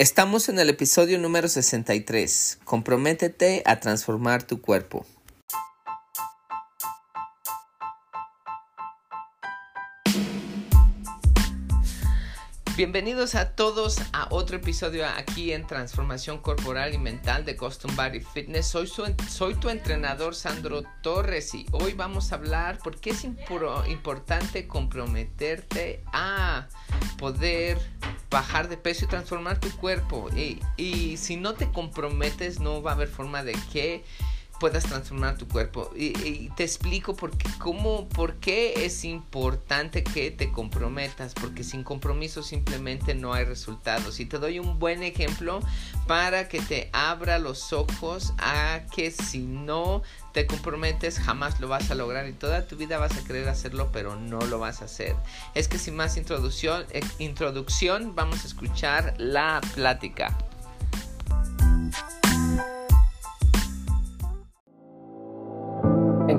Estamos en el episodio número 63. Comprométete a transformar tu cuerpo. Bienvenidos a todos a otro episodio aquí en Transformación Corporal y Mental de Custom Body Fitness. Soy, soy tu entrenador Sandro Torres y hoy vamos a hablar por qué es importante comprometerte a poder bajar de peso y transformar tu cuerpo. Y, y si no te comprometes no va a haber forma de que puedas transformar tu cuerpo. Y, te explico por qué, cómo, por qué es importante que te comprometas, porque sin compromiso simplemente no hay resultados. Y te doy un buen ejemplo para que te abra los ojos a que si no te comprometes jamás lo vas a lograr y toda tu vida vas a querer hacerlo pero no lo vas a hacer. Es que sin más introducción, eh, introducción vamos a escuchar la plática.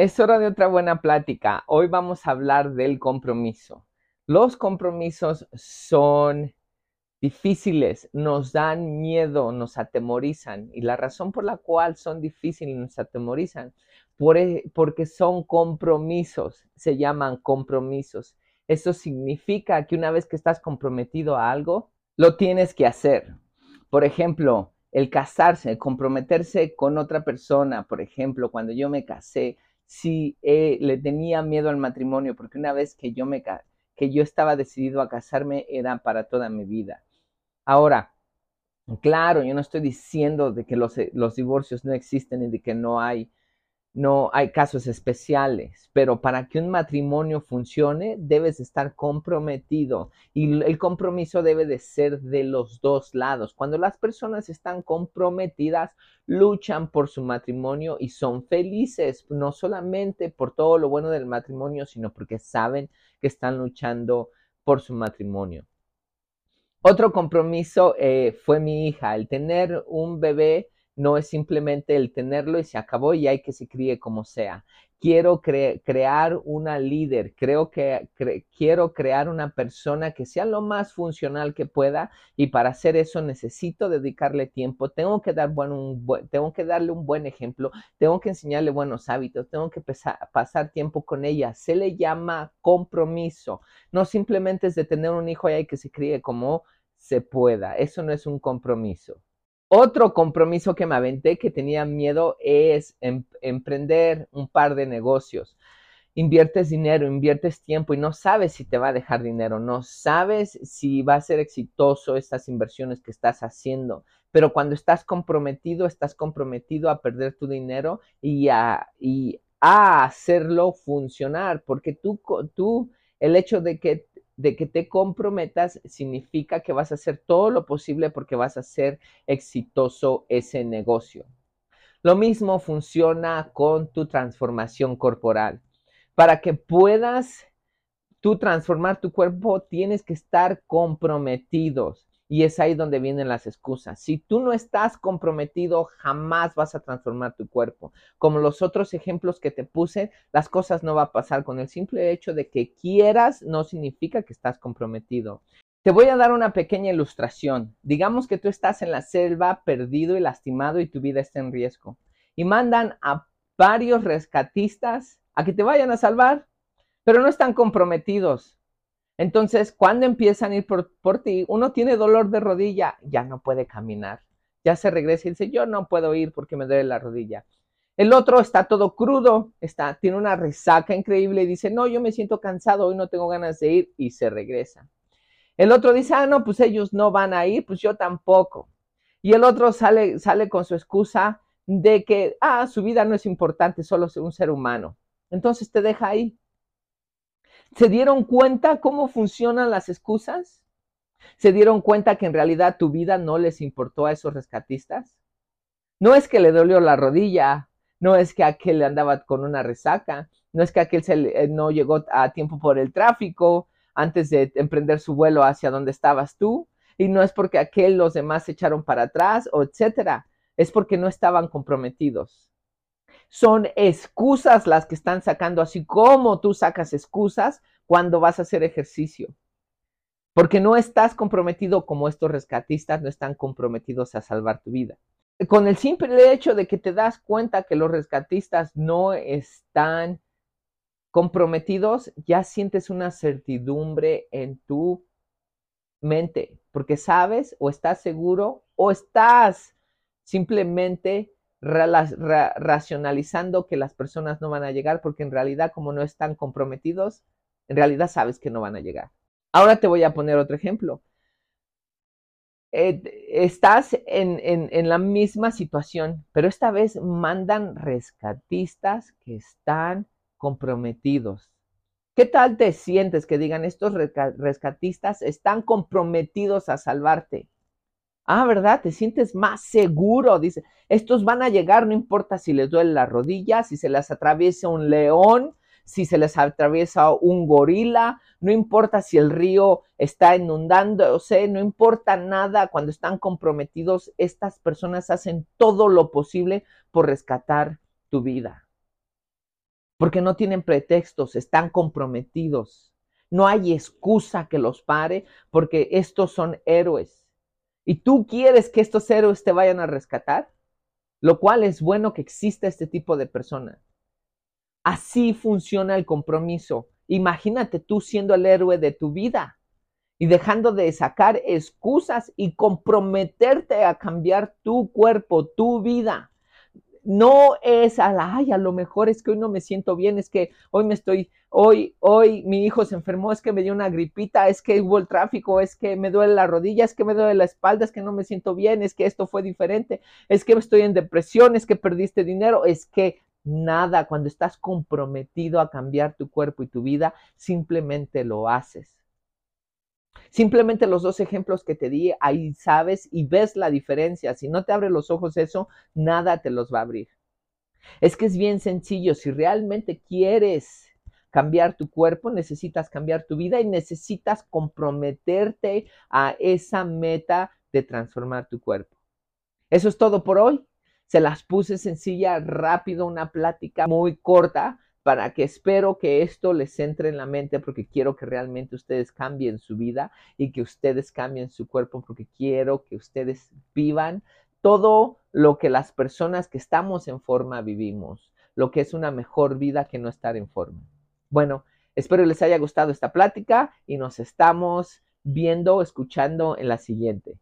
Es hora de otra buena plática. Hoy vamos a hablar del compromiso. Los compromisos son difíciles, nos dan miedo, nos atemorizan. Y la razón por la cual son difíciles y nos atemorizan, e, porque son compromisos, se llaman compromisos. Eso significa que una vez que estás comprometido a algo, lo tienes que hacer. Por ejemplo, el casarse, comprometerse con otra persona. Por ejemplo, cuando yo me casé, si eh, le tenía miedo al matrimonio, porque una vez que yo me que yo estaba decidido a casarme era para toda mi vida. Ahora, claro, yo no estoy diciendo de que los, eh, los divorcios no existen y de que no hay no hay casos especiales, pero para que un matrimonio funcione debes estar comprometido y el compromiso debe de ser de los dos lados. Cuando las personas están comprometidas, luchan por su matrimonio y son felices, no solamente por todo lo bueno del matrimonio, sino porque saben que están luchando por su matrimonio. Otro compromiso eh, fue mi hija, el tener un bebé no es simplemente el tenerlo y se acabó y hay que se críe como sea. Quiero crear una líder, creo que quiero crear una persona que sea lo más funcional que pueda y para hacer eso necesito dedicarle tiempo, tengo que, dar un, tengo que darle un buen ejemplo, tengo que enseñarle buenos hábitos, tengo que pasar tiempo con ella. Se le llama compromiso, no simplemente es de tener un hijo y hay que se críe como se pueda, eso no es un compromiso. Otro compromiso que me aventé que tenía miedo es em, emprender un par de negocios. Inviertes dinero, inviertes tiempo y no sabes si te va a dejar dinero, no sabes si va a ser exitoso estas inversiones que estás haciendo. Pero cuando estás comprometido, estás comprometido a perder tu dinero y a, y a hacerlo funcionar, porque tú, tú, el hecho de que de que te comprometas significa que vas a hacer todo lo posible porque vas a hacer exitoso ese negocio. Lo mismo funciona con tu transformación corporal. Para que puedas tú transformar tu cuerpo, tienes que estar comprometidos. Y es ahí donde vienen las excusas. Si tú no estás comprometido, jamás vas a transformar tu cuerpo. Como los otros ejemplos que te puse, las cosas no van a pasar. Con el simple hecho de que quieras, no significa que estás comprometido. Te voy a dar una pequeña ilustración. Digamos que tú estás en la selva perdido y lastimado y tu vida está en riesgo. Y mandan a varios rescatistas a que te vayan a salvar, pero no están comprometidos. Entonces, cuando empiezan a ir por, ti, uno tiene dolor de rodilla, ya no puede caminar. Ya se regresa y dice, yo no puedo ir porque me duele la rodilla. El otro está todo crudo, está, tiene una resaca increíble y dice, no, yo me siento cansado, hoy no tengo ganas de ir y se regresa. El otro dice, ah, no, pues ellos no van a ir, pues yo tampoco. Y el otro sale, sale con su excusa de que, ah, su vida no es importante, solo es un ser humano. Entonces te deja ahí. ¿Se dieron cuenta cómo funcionan las excusas? ¿Se dieron cuenta que en realidad tu vida no les importó a esos rescatistas? No es que le dolió la rodilla, no es que aquel andaba con una resaca, no es que aquel se, eh, no llegó a tiempo por el tráfico antes de emprender su vuelo hacia donde estabas tú, y no es porque aquel los demás se echaron para atrás etcétera, es porque no estaban comprometidos. Son excusas las que están sacando, así como tú sacas excusas cuando vas a hacer ejercicio. Porque no estás comprometido como estos rescatistas no están comprometidos a salvar tu vida con el simple hecho de que te das cuenta que los rescatistas no están comprometidos, ya sientes una certidumbre en tu mente, porque sabes o estás seguro o estás simplemente racionalizando que las personas no van a llegar, porque en realidad como no están comprometidos, en realidad sabes que no van a llegar. Ahora te voy a poner otro ejemplo. Eh, estás en, la misma situación, pero esta vez mandan rescatistas que están comprometidos. ¿Qué tal te sientes que digan estos rescatistas están comprometidos a salvarte? Ah, ¿verdad? Te sientes más seguro. Dice, estos van a llegar, no importa si les duele la rodilla, si se les atraviesa un león, si se les atraviesa un gorila, no importa si el río está inundando, o sea, no importa nada, cuando están comprometidos, estas personas hacen todo lo posible por rescatar tu vida. Porque no tienen pretextos, están comprometidos. No hay excusa que los pare porque estos son héroes. Y tú quieres que estos héroes te vayan a rescatar, lo cual es bueno que exista este tipo de personas. Así funciona el compromiso. Imagínate tú siendo el héroe de tu vida y dejando de sacar excusas y comprometerte a cambiar tu cuerpo, tu vida. No es a la, ay, a lo mejor es que hoy no me siento bien, es que hoy me estoy, hoy, hoy mi hijo se enfermó, es que me dio una gripita, es que hubo el tráfico, es que me duele la rodilla, es que me duele la espalda, es que no me siento bien, es que esto fue diferente, es que estoy en depresión, es que perdiste dinero, es que nada, cuando estás comprometido a cambiar tu cuerpo y tu vida, simplemente lo haces. Simplemente los dos ejemplos que te di, ahí sabes y ves la diferencia. Si no te abre los ojos eso, nada te los va a abrir. Es que es bien sencillo. Si realmente quieres cambiar tu cuerpo, necesitas cambiar tu vida y necesitas comprometerte a esa meta de transformar tu cuerpo. Eso es todo por hoy. Se las puse sencilla, rápido, una plática muy corta para que espero que esto les entre en la mente porque quiero que realmente ustedes cambien su vida y que ustedes cambien su cuerpo porque quiero que ustedes vivan todo lo que las personas que estamos en forma vivimos, lo que es una mejor vida que no estar en forma. Bueno, espero les haya gustado esta plática y nos estamos viendo, escuchando en la siguiente.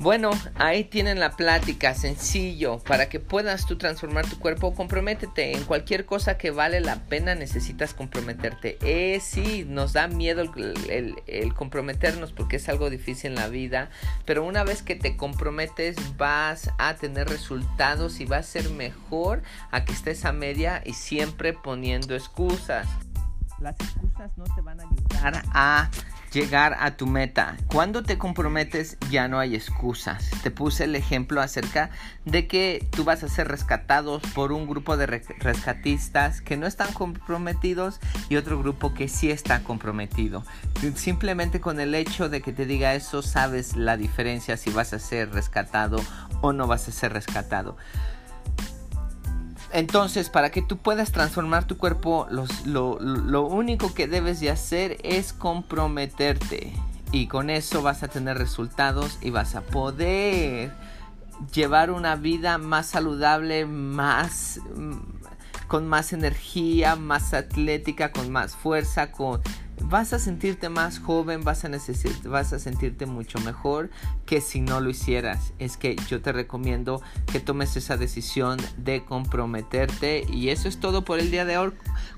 Bueno, ahí tienen la plática, sencillo, para que puedas tú transformar tu cuerpo, comprométete en cualquier cosa que vale la pena, necesitas comprometerte. Eh, sí, nos da miedo el, comprometernos porque es algo difícil en la vida, pero una vez que te comprometes vas a tener resultados y va a ser mejor a que estés a media y siempre poniendo excusas. Las excusas no te van a ayudar a llegar a tu meta. Cuando te comprometes ya no hay excusas. Te puse el ejemplo acerca de que tú vas a ser rescatados por un grupo de rescatistas que no están comprometidos y otro grupo que sí está comprometido. Simplemente con el hecho de que te diga eso sabes la diferencia si vas a ser rescatado o no vas a ser rescatado. Entonces, para que tú puedas transformar tu cuerpo, lo, único que debes de hacer es comprometerte. Y con eso vas a tener resultados y vas a poder llevar una vida más saludable, más mm, con más energía, más atlética, con más fuerza, con vas a sentirte más joven, vas a, vas a sentirte mucho mejor que si no lo hicieras. Es que yo te recomiendo que tomes esa decisión de comprometerte. Y eso es todo por el día de hoy.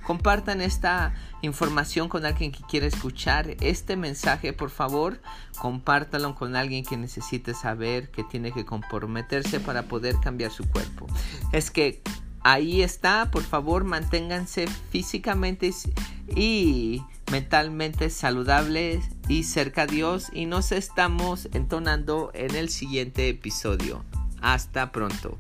Compartan esta información con alguien que quiera escuchar este mensaje, por favor. Compártalo con alguien que necesite saber que tiene que comprometerse para poder cambiar su cuerpo. Es que ahí está, por favor, manténganse físicamente y mentalmente saludables y cerca a Dios y nos estamos entonando en el siguiente episodio. Hasta pronto.